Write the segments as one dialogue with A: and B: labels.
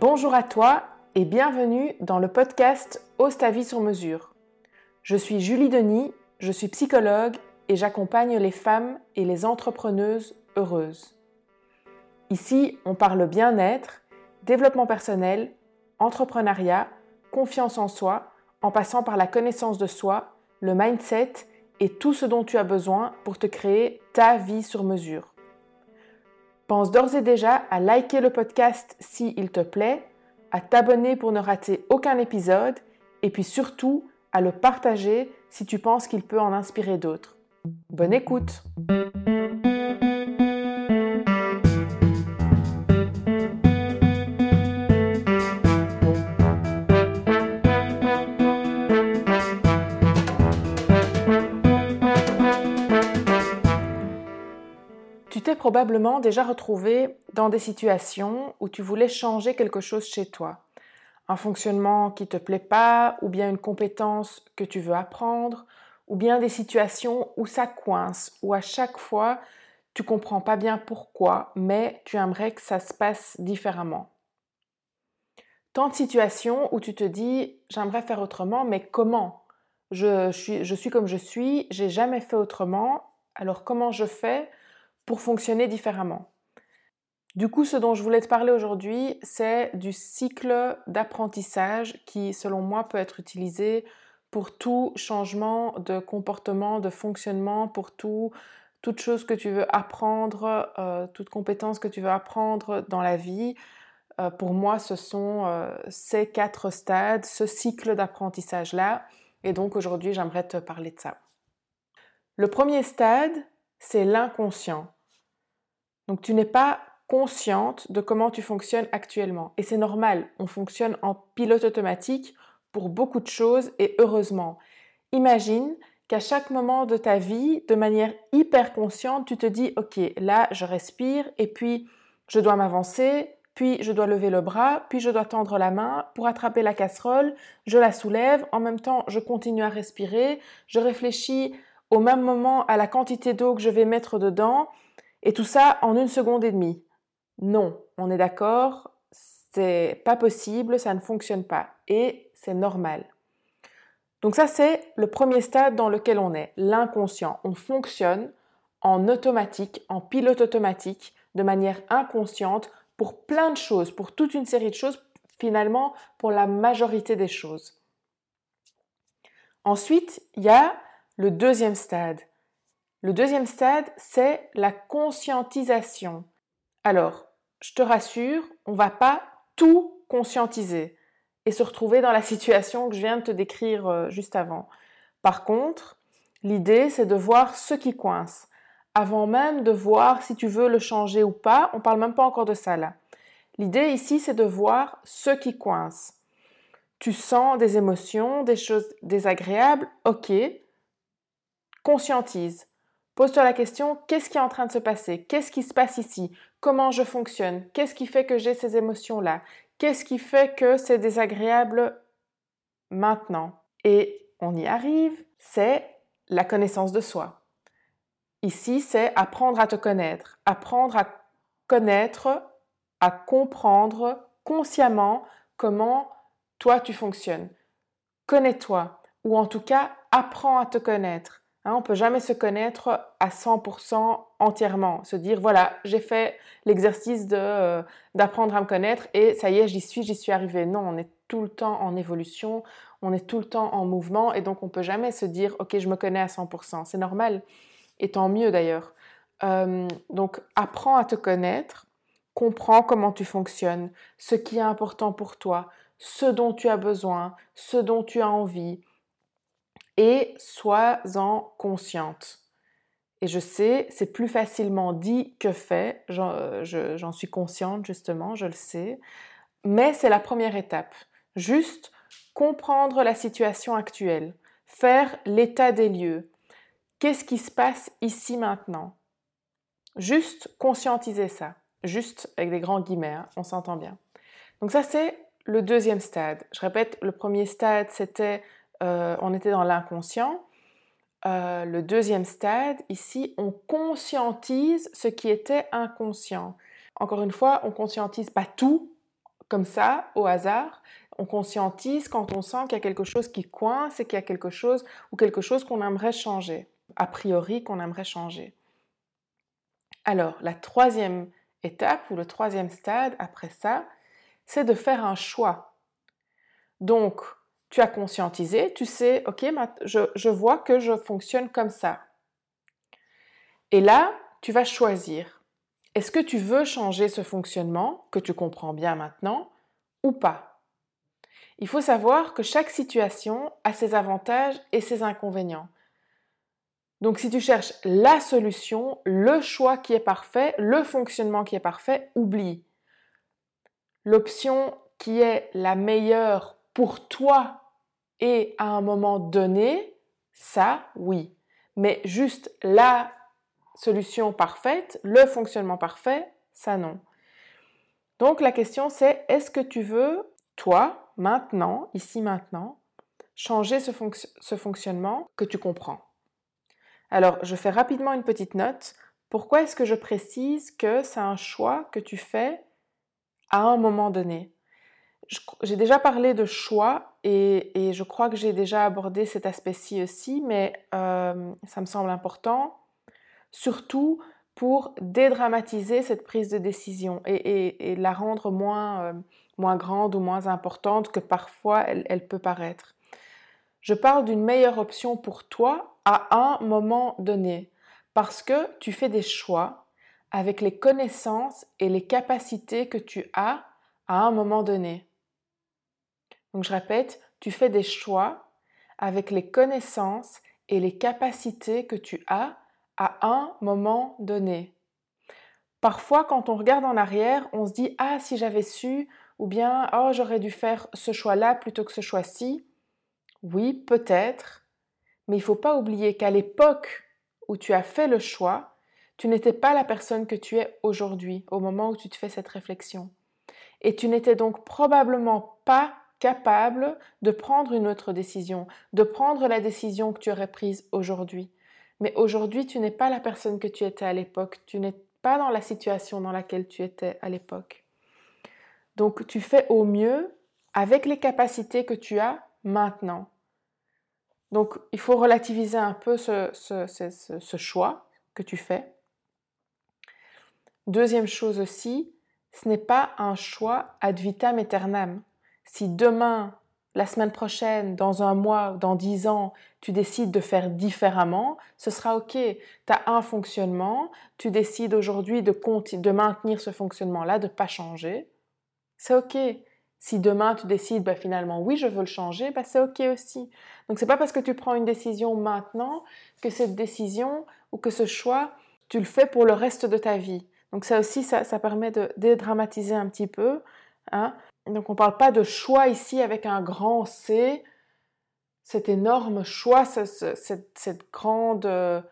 A: Bonjour à toi et bienvenue dans le podcast Ose ta vie sur mesure. Je suis Julie Denis, je suis psychologue et j'accompagne les femmes et les entrepreneuses heureuses. Ici, on parle bien-être, développement personnel, entrepreneuriat, confiance en soi, en passant par la connaissance de soi, le mindset et tout ce dont tu as besoin pour te créer ta vie sur mesure. Pense d'ores et déjà à liker le podcast si il te plaît, à t'abonner pour ne rater aucun épisode et puis surtout à le partager si tu penses qu'il peut en inspirer d'autres. Bonne écoute probablement déjà retrouvé dans des situations où tu voulais changer quelque chose chez toi. Un fonctionnement qui te plaît pas, ou bien une compétence que tu veux apprendre, ou bien des situations où ça coince, où à chaque fois tu comprends pas bien pourquoi, mais tu aimerais que ça se passe différemment. Tant de situations où tu te dis j'aimerais faire autrement, mais comment? Je suis, je suis comme je suis, j'ai jamais fait autrement, alors comment je fais pour fonctionner différemment. Du coup, ce dont je voulais te parler aujourd'hui, c'est du cycle d'apprentissage qui, selon moi, peut être utilisé pour tout changement de comportement, de fonctionnement, pour tout, toute chose que tu veux apprendre, euh, toute compétence que tu veux apprendre dans la vie. Euh, pour moi, ce sont euh, ces quatre stades, ce cycle d'apprentissage-là. Et donc aujourd'hui, j'aimerais te parler de ça. Le premier stade, c'est l'inconscient. Donc tu n'es pas consciente de comment tu fonctionnes actuellement. Et c'est normal, on fonctionne en pilote automatique pour beaucoup de choses et heureusement. Imagine qu'à chaque moment de ta vie, de manière hyper consciente, tu te dis, OK, là, je respire et puis je dois m'avancer, puis je dois lever le bras, puis je dois tendre la main pour attraper la casserole, je la soulève, en même temps, je continue à respirer, je réfléchis au même moment à la quantité d'eau que je vais mettre dedans, et tout ça en une seconde et demie. Non, on est d'accord, c'est pas possible, ça ne fonctionne pas. Et c'est normal. Donc ça, c'est le premier stade dans lequel on est, l'inconscient. On fonctionne en automatique, en pilote automatique, de manière inconsciente, pour plein de choses, pour toute une série de choses, finalement pour la majorité des choses. Ensuite, il y a le deuxième stade, le deuxième stade, c'est la conscientisation. Alors, je te rassure, on ne va pas tout conscientiser et se retrouver dans la situation que je viens de te décrire euh, juste avant. Par contre, l'idée, c'est de voir ce qui coince. Avant même de voir si tu veux le changer ou pas, on ne parle même pas encore de ça là. L'idée ici, c'est de voir ce qui coince. Tu sens des émotions, des choses désagréables, ok. Conscientise. Pose-toi la question, qu'est-ce qui est en train de se passer? Qu'est-ce qui se passe ici? Comment je fonctionne? Qu'est-ce qui fait que j'ai ces émotions-là? Qu'est-ce qui fait que c'est désagréable maintenant? Et on y arrive, c'est la connaissance de soi. Ici, c'est apprendre à te connaître, apprendre à connaître, à comprendre consciemment comment toi tu fonctionnes. Connais-toi, ou en tout cas, apprends à te connaître. Hein, on ne peut jamais se connaître à 100% entièrement, se dire voilà, j'ai fait l'exercice euh, d'apprendre à me connaître et ça y est, j'y suis, j'y suis arrivé. Non, on est tout le temps en évolution, on est tout le temps en mouvement et donc on ne peut jamais se dire ok, je me connais à 100%. C'est normal et tant mieux d'ailleurs. Euh, donc apprends à te connaître, comprends comment tu fonctionnes, ce qui est important pour toi, ce dont tu as besoin, ce dont tu as envie et sois-en consciente. Et je sais, c'est plus facilement dit que fait, j'en suis consciente justement, je le sais, mais c'est la première étape. Juste comprendre la situation actuelle, faire l'état des lieux. Qu'est-ce qui se passe ici maintenant? Juste conscientiser ça. Juste avec des grands guillemets, hein, on s'entend bien. Donc ça, c'est le deuxième stade. Je répète, le premier stade, c'était euh, on était dans l'inconscient. Euh, le deuxième stade, ici, on conscientise ce qui était inconscient. Encore une fois, on conscientise pas tout comme ça, au hasard. On conscientise quand on sent qu'il y a quelque chose qui coince et qu'il y a quelque chose ou quelque chose qu'on aimerait changer, a priori qu'on aimerait changer. Alors, la troisième étape ou le troisième stade après ça, c'est de faire un choix. Donc, tu as conscientisé, tu sais, ok, je, vois que je fonctionne comme ça. Et là, tu vas choisir. Est-ce que tu veux changer ce fonctionnement, que tu comprends bien maintenant, ou pas? Il faut savoir que chaque situation a ses avantages et ses inconvénients. Donc si tu cherches la solution, le choix qui est parfait, le fonctionnement qui est parfait, oublie. L'option qui est la meilleure pour toi et à un moment donné, ça, oui. Mais juste la solution parfaite, le fonctionnement parfait, ça non. Donc la question c'est, est-ce que tu veux, toi, maintenant, ici maintenant, changer ce, fonctionnement que tu comprends? Alors, je fais rapidement une petite note. Pourquoi est-ce que je précise que c'est un choix que tu fais à un moment donné? J'ai déjà parlé de choix et, je crois que j'ai déjà abordé cet aspect-ci aussi, mais euh, ça me semble important, surtout pour dédramatiser cette prise de décision et, la rendre moins, euh, moins grande ou moins importante que parfois elle peut paraître. Je parle d'une meilleure option pour toi à un moment donné, parce que tu fais des choix avec les connaissances et les capacités que tu as à un moment donné. Donc je répète, tu fais des choix avec les connaissances et les capacités que tu as à un moment donné. Parfois, quand on regarde en arrière, on se dit Ah, si j'avais su, ou bien Oh, j'aurais dû faire ce choix-là plutôt que ce choix-ci. Oui, peut-être, mais il ne faut pas oublier qu'à l'époque où tu as fait le choix, tu n'étais pas la personne que tu es aujourd'hui, au moment où tu te fais cette réflexion. Et tu n'étais donc probablement pas capable de prendre une autre décision, de prendre la décision que tu aurais prise aujourd'hui. Mais aujourd'hui, tu n'es pas la personne que tu étais à l'époque, tu n'es pas dans la situation dans laquelle tu étais à l'époque. Donc tu fais au mieux avec les capacités que tu as maintenant. Donc il faut relativiser un peu ce, choix que tu fais. Deuxième chose aussi, ce n'est pas un choix ad vitam aeternam si demain, la semaine prochaine, dans un mois, dans dix ans, tu décides de faire différemment, ce sera OK. Tu as un fonctionnement, tu décides aujourd'hui de, maintenir ce fonctionnement-là, de ne pas changer. C'est OK. Si demain tu décides, bah, finalement, oui, je veux le changer, bah, c'est OK aussi. Donc, c'est pas parce que tu prends une décision maintenant que cette décision ou que ce choix, tu le fais pour le reste de ta vie. Donc, ça aussi, ça, ça permet de dédramatiser un petit peu. Hein. Donc on ne parle pas de choix ici avec un grand C, cet énorme choix, cette, grande euh,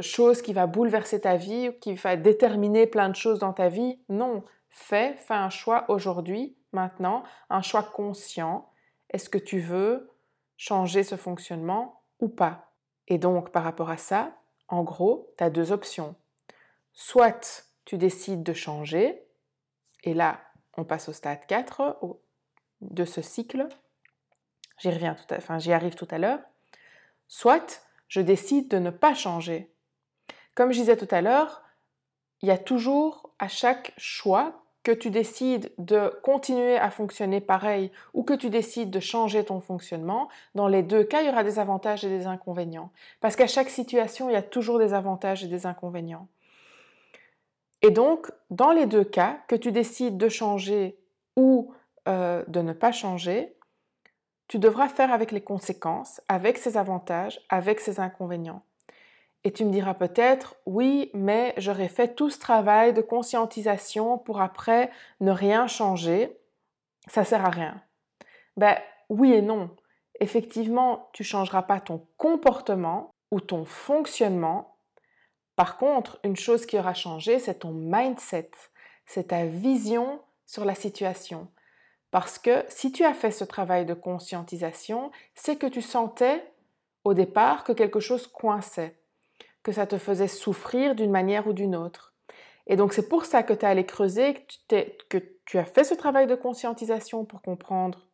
A: chose qui va bouleverser ta vie, qui va déterminer plein de choses dans ta vie. Non, fais, fais un choix aujourd'hui, maintenant, un choix conscient. Est-ce que tu veux changer ce fonctionnement ou pas? Et donc par rapport à ça, en gros, tu as deux options. Soit tu décides de changer, et là, on passe au stade 4 de ce cycle. J'y reviens tout enfin, j'y arrive tout à l'heure. Soit je décide de ne pas changer. Comme je disais tout à l'heure, il y a toujours à chaque choix que tu décides de continuer à fonctionner pareil ou que tu décides de changer ton fonctionnement, dans les deux cas, il y aura des avantages et des inconvénients. Parce qu'à chaque situation, il y a toujours des avantages et des inconvénients. Et donc, dans les deux cas, que tu décides de changer ou euh, de ne pas changer, tu devras faire avec les conséquences, avec ses avantages, avec ses inconvénients. Et tu me diras peut-être, oui, mais j'aurais fait tout ce travail de conscientisation pour après ne rien changer. Ça sert à rien. Ben oui et non. Effectivement, tu changeras pas ton comportement ou ton fonctionnement par contre, une chose qui aura changé, c'est ton mindset. c'est ta vision sur la situation. Parce que si tu as fait ce travail de conscientisation, c'est que tu sentais au départ que quelque chose coinçait, que ça te faisait souffrir d'une manière ou d'une autre. Et donc c'est pour ça que tu es allé creuser, que que tu as fait ce travail de conscientisation pour comprendre,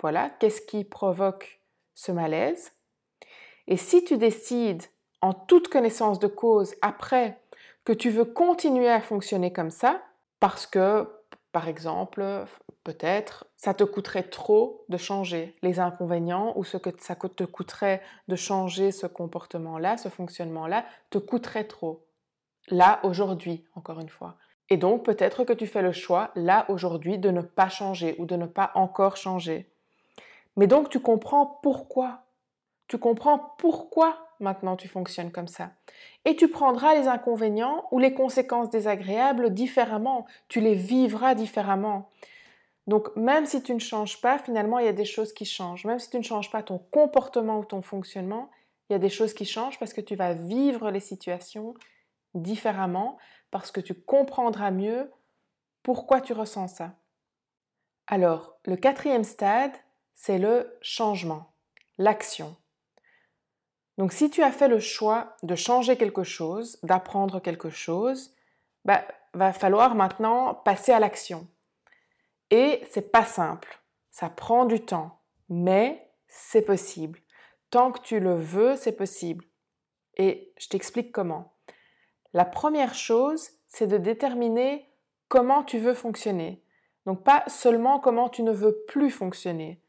A: voilà, qu'est-ce qui provoque ce malaise. Et si tu décides, en toute connaissance de cause, après, que tu veux continuer à fonctionner comme ça, parce que, par exemple, peut-être, ça te coûterait trop de changer les inconvénients ou ce que ça te coûterait de changer ce comportement-là, ce fonctionnement-là, te coûterait trop. Là, aujourd'hui, encore une fois. Et donc, peut-être que tu fais le choix, là, aujourd'hui, de ne pas changer ou de ne pas encore changer. Mais donc, tu comprends pourquoi. Tu comprends pourquoi maintenant tu fonctionnes comme ça. Et tu prendras les inconvénients ou les conséquences désagréables différemment. Tu les vivras différemment. Donc même si tu ne changes pas, finalement, il y a des choses qui changent. Même si tu ne changes pas ton comportement ou ton fonctionnement, il y a des choses qui changent parce que tu vas vivre les situations différemment, parce que tu comprendras mieux pourquoi tu ressens ça. Alors, le quatrième stade, c'est le changement, l'action. Donc si tu as fait le choix de changer quelque chose, d'apprendre quelque chose, bah, va falloir maintenant passer à l'action. Et c'est pas simple, ça prend du temps, mais c'est possible. Tant que tu le veux, c'est possible. Et je t'explique comment. La première chose, c'est de déterminer comment tu veux fonctionner. Donc pas seulement comment tu ne veux plus fonctionner.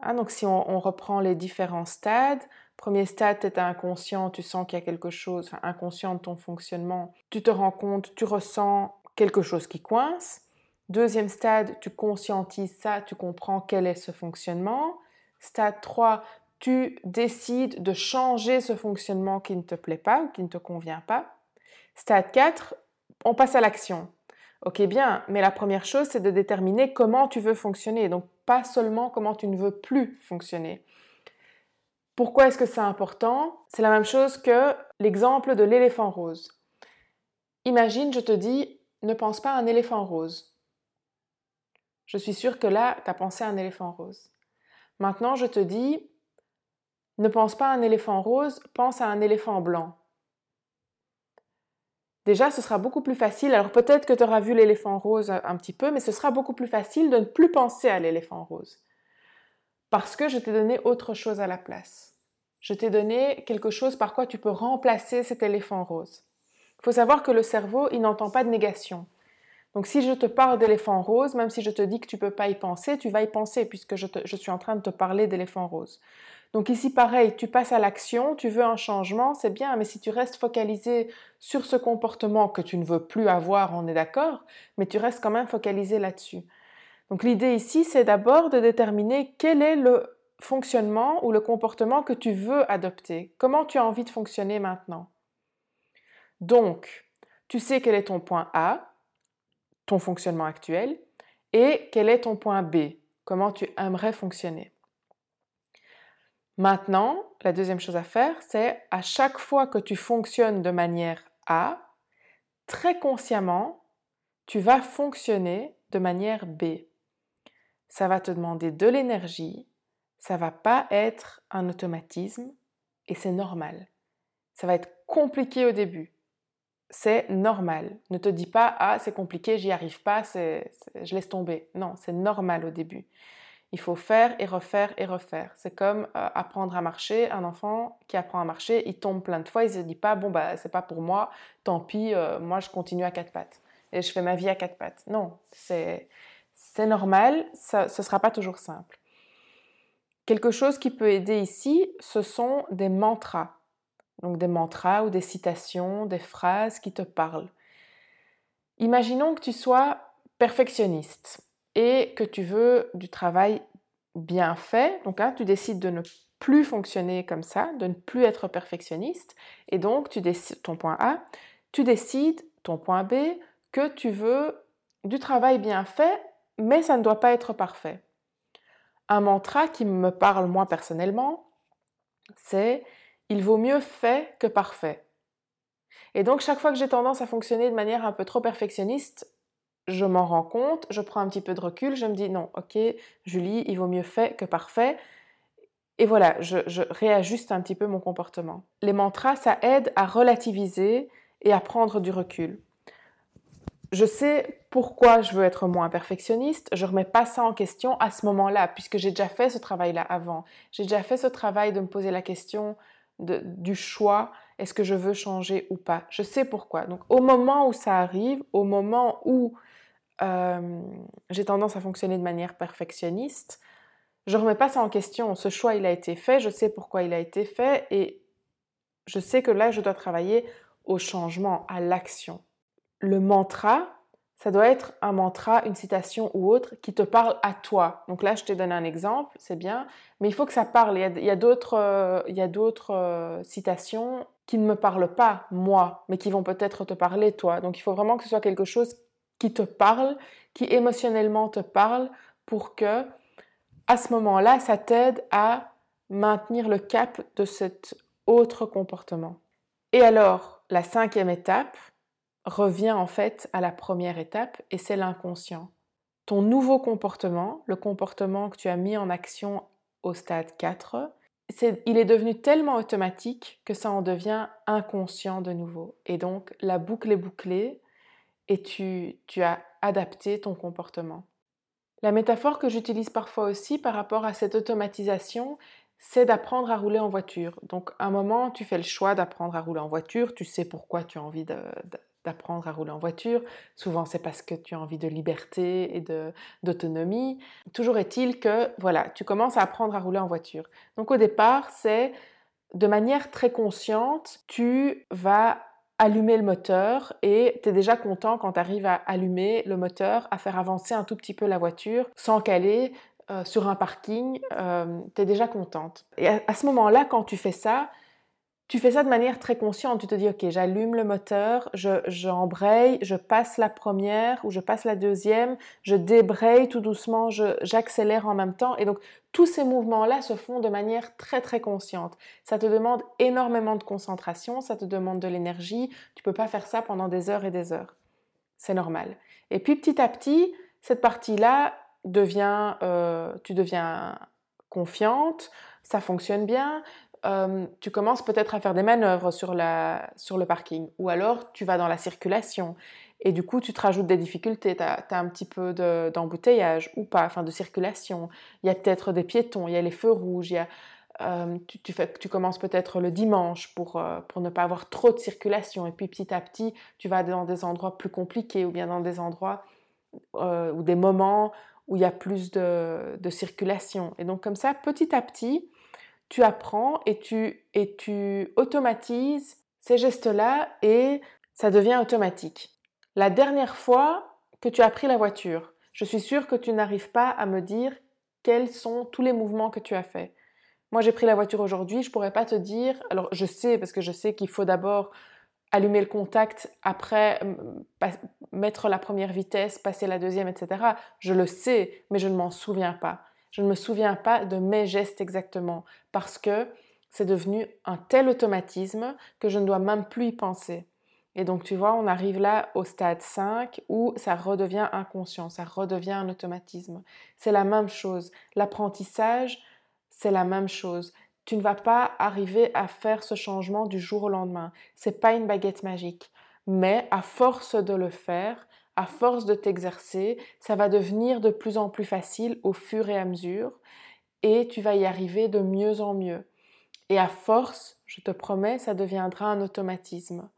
A: Hein, donc si on, reprend les différents stades, premier stade, tu es inconscient, tu sens qu'il y a quelque chose, enfin, inconscient de ton fonctionnement, tu te rends compte, tu ressens quelque chose qui coince. Deuxième stade, tu conscientises ça, tu comprends quel est ce fonctionnement. Stade 3, tu décides de changer ce fonctionnement qui ne te plaît pas ou qui ne te convient pas. Stade 4, on passe à l'action. Ok, bien, mais la première chose, c'est de déterminer comment tu veux fonctionner. Donc, pas seulement comment tu ne veux plus fonctionner. Pourquoi est-ce que c'est important? C'est la même chose que l'exemple de l'éléphant rose. Imagine, je te dis, ne pense pas à un éléphant rose. Je suis sûre que là, tu as pensé à un éléphant rose. Maintenant, je te dis, ne pense pas à un éléphant rose, pense à un éléphant blanc. Déjà, ce sera beaucoup plus facile. Alors peut-être que tu auras vu l'éléphant rose un petit peu, mais ce sera beaucoup plus facile de ne plus penser à l'éléphant rose. Parce que je t'ai donné autre chose à la place. Je t'ai donné quelque chose par quoi tu peux remplacer cet éléphant rose. Il faut savoir que le cerveau, il n'entend pas de négation. Donc si je te parle d'éléphant rose, même si je te dis que tu ne peux pas y penser, tu vas y penser puisque je, je suis en train de te parler d'éléphant rose. Donc ici, pareil, tu passes à l'action, tu veux un changement, c'est bien, mais si tu restes focalisé sur ce comportement que tu ne veux plus avoir, on est d'accord, mais tu restes quand même focalisé là-dessus. Donc l'idée ici, c'est d'abord de déterminer quel est le fonctionnement ou le comportement que tu veux adopter. Comment tu as envie de fonctionner maintenant? Donc, tu sais quel est ton point A, ton fonctionnement actuel, et quel est ton point B, comment tu aimerais fonctionner. Maintenant, la deuxième chose à faire, c'est à chaque fois que tu fonctionnes de manière A, très consciemment, tu vas fonctionner de manière B. Ça va te demander de l'énergie, ça va pas être un automatisme et c'est normal. Ça va être compliqué au début. C'est normal. Ne te dis pas ah c'est compliqué, j'y arrive pas, je laisse tomber. Non, c'est normal au début. Il faut faire et refaire et refaire. C'est comme euh, apprendre à marcher. Un enfant qui apprend à marcher, il tombe plein de fois, il se dit pas bon bah c'est pas pour moi, tant pis, euh, moi je continue à quatre pattes et je fais ma vie à quatre pattes. Non, c'est c'est normal, ce sera pas toujours simple. Quelque chose qui peut aider ici, ce sont des mantras. Donc des mantras ou des citations, des phrases qui te parlent. Imaginons que tu sois perfectionniste et que tu veux du travail bien fait, donc hein, tu décides de ne plus fonctionner comme ça, de ne plus être perfectionniste, et donc tu décides ton point A, tu décides ton point B que tu veux du travail bien fait, mais ça ne doit pas être parfait. Un mantra qui me parle moi personnellement, c'est il vaut mieux fait que parfait. Et donc chaque fois que j'ai tendance à fonctionner de manière un peu trop perfectionniste, je m'en rends compte, je prends un petit peu de recul, je me dis non, ok, Julie, il vaut mieux fait que parfait. Et voilà, je, je réajuste un petit peu mon comportement. Les mantras, ça aide à relativiser et à prendre du recul. Je sais pourquoi je veux être moins perfectionniste, je ne remets pas ça en question à ce moment-là, puisque j'ai déjà fait ce travail-là avant. J'ai déjà fait ce travail de me poser la question du choix, est-ce que je veux changer ou pas? Je sais pourquoi. Donc au moment où ça arrive, au moment où euh, j'ai tendance à fonctionner de manière perfectionniste, je ne remets pas ça en question. Ce choix, il a été fait, je sais pourquoi il a été fait et je sais que là, je dois travailler au changement, à l'action. Le mantra, ça doit être un mantra, une citation ou autre qui te parle à toi. Donc là, je t'ai donné un exemple, c'est bien, mais il faut que ça parle. Il y a, d'autres, euh, euh, citations qui ne me parlent pas, moi, mais qui vont peut-être te parler, toi. Donc il faut vraiment que ce soit quelque chose qui te parle, qui émotionnellement te parle, pour que à ce moment-là, ça t'aide à maintenir le cap de cet autre comportement. Et alors, la cinquième étape revient en fait à la première étape et c'est l'inconscient. Ton nouveau comportement, le comportement que tu as mis en action au stade 4, il est devenu tellement automatique que ça en devient inconscient de nouveau. Et donc, la boucle est bouclée et tu, tu as adapté ton comportement. La métaphore que j'utilise parfois aussi par rapport à cette automatisation, c'est d'apprendre à rouler en voiture. Donc, à un moment, tu fais le choix d'apprendre à rouler en voiture, tu sais pourquoi tu as envie d'apprendre à rouler en voiture. Souvent, c'est parce que tu as envie de liberté et d'autonomie. Toujours est-il que, voilà, tu commences à apprendre à rouler en voiture. Donc, au départ, c'est de manière très consciente, tu vas allumer le moteur et tu es déjà content quand tu arrives à allumer le moteur, à faire avancer un tout petit peu la voiture sans caler euh, sur un parking, euh, tu es déjà contente. Et à ce moment-là, quand tu fais ça, tu fais ça de manière très consciente. Tu te dis, OK, j'allume le moteur, j'embraye, je, je, passe la première ou je passe la deuxième, je débraye tout doucement, j'accélère en même temps. Et donc, tous ces mouvements-là se font de manière très, très consciente. Ça te demande énormément de concentration, ça te demande de l'énergie. Tu peux pas faire ça pendant des heures et des heures. C'est normal. Et puis, petit à petit, cette partie-là devient, euh, tu deviens confiante, ça fonctionne bien, euh, tu commences peut-être à faire des manœuvres sur, le parking, ou alors tu vas dans la circulation, et du coup tu te rajoutes des difficultés, tu as, un petit peu d'embouteillage ou pas, enfin de circulation, il y a peut-être des piétons, il y a les feux rouges, euh, tu, commences peut-être le dimanche pour, euh, pour ne pas avoir trop de circulation, et puis petit à petit tu vas dans des endroits plus compliqués, ou bien dans des endroits ou des moments où il y a plus de, de circulation. Et donc comme ça, petit à petit, tu apprends et tu, et tu automatises ces gestes-là et ça devient automatique. La dernière fois que tu as pris la voiture, je suis sûre que tu n'arrives pas à me dire quels sont tous les mouvements que tu as faits. Moi, j'ai pris la voiture aujourd'hui, je pourrais pas te dire. Alors, je sais parce que je sais qu'il faut d'abord allumer le contact, après mettre la première vitesse, passer la deuxième, etc. Je le sais, mais je ne m'en souviens pas. Je ne me souviens pas de mes gestes exactement parce que c'est devenu un tel automatisme que je ne dois même plus y penser. Et donc tu vois, on arrive là au stade 5 où ça redevient inconscient, ça redevient un automatisme. C'est la même chose. L'apprentissage, c'est la même chose. Tu ne vas pas arriver à faire ce changement du jour au lendemain. C'est pas une baguette magique. Mais à force de le faire, à force de t'exercer, ça va devenir de plus en plus facile au fur et à mesure et tu vas y arriver de mieux en mieux. Et à force, je te promets, ça deviendra un automatisme.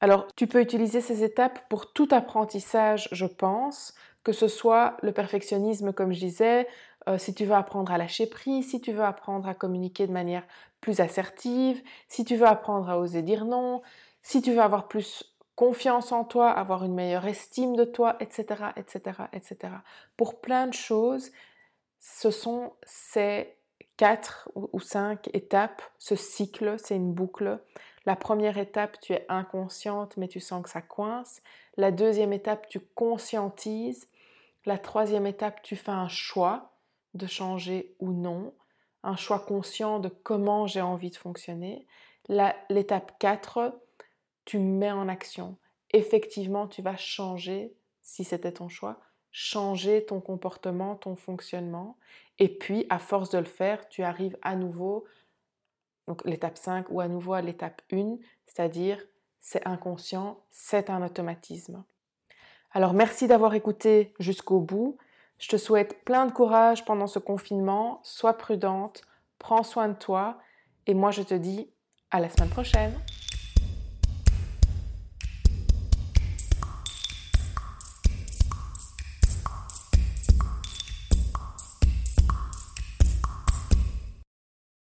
A: Alors, tu peux utiliser ces étapes pour tout apprentissage, je pense, que ce soit le perfectionnisme, comme je disais, euh, si tu veux apprendre à lâcher prise, si tu veux apprendre à communiquer de manière plus assertive, si tu veux apprendre à oser dire non, si tu veux avoir plus confiance en toi, avoir une meilleure estime de toi, etc., etc., etc. Pour plein de choses, ce sont ces quatre ou cinq étapes, ce cycle, c'est une boucle. La première étape, tu es inconsciente, mais tu sens que ça coince. La deuxième étape, tu conscientises. La troisième étape, tu fais un choix de changer ou non, un choix conscient de comment j'ai envie de fonctionner. L'étape 4, tu mets en action. Effectivement, tu vas changer si c'était ton choix, changer ton comportement, ton fonctionnement. Et puis, à force de le faire, tu arrives à nouveau, donc l'étape 5 ou à nouveau à l'étape 1, c'est-à-dire c'est inconscient, c'est un automatisme. Alors merci d'avoir écouté jusqu'au bout. Je te souhaite plein de courage pendant ce confinement, sois prudente, prends soin de toi et moi je te dis à la semaine prochaine.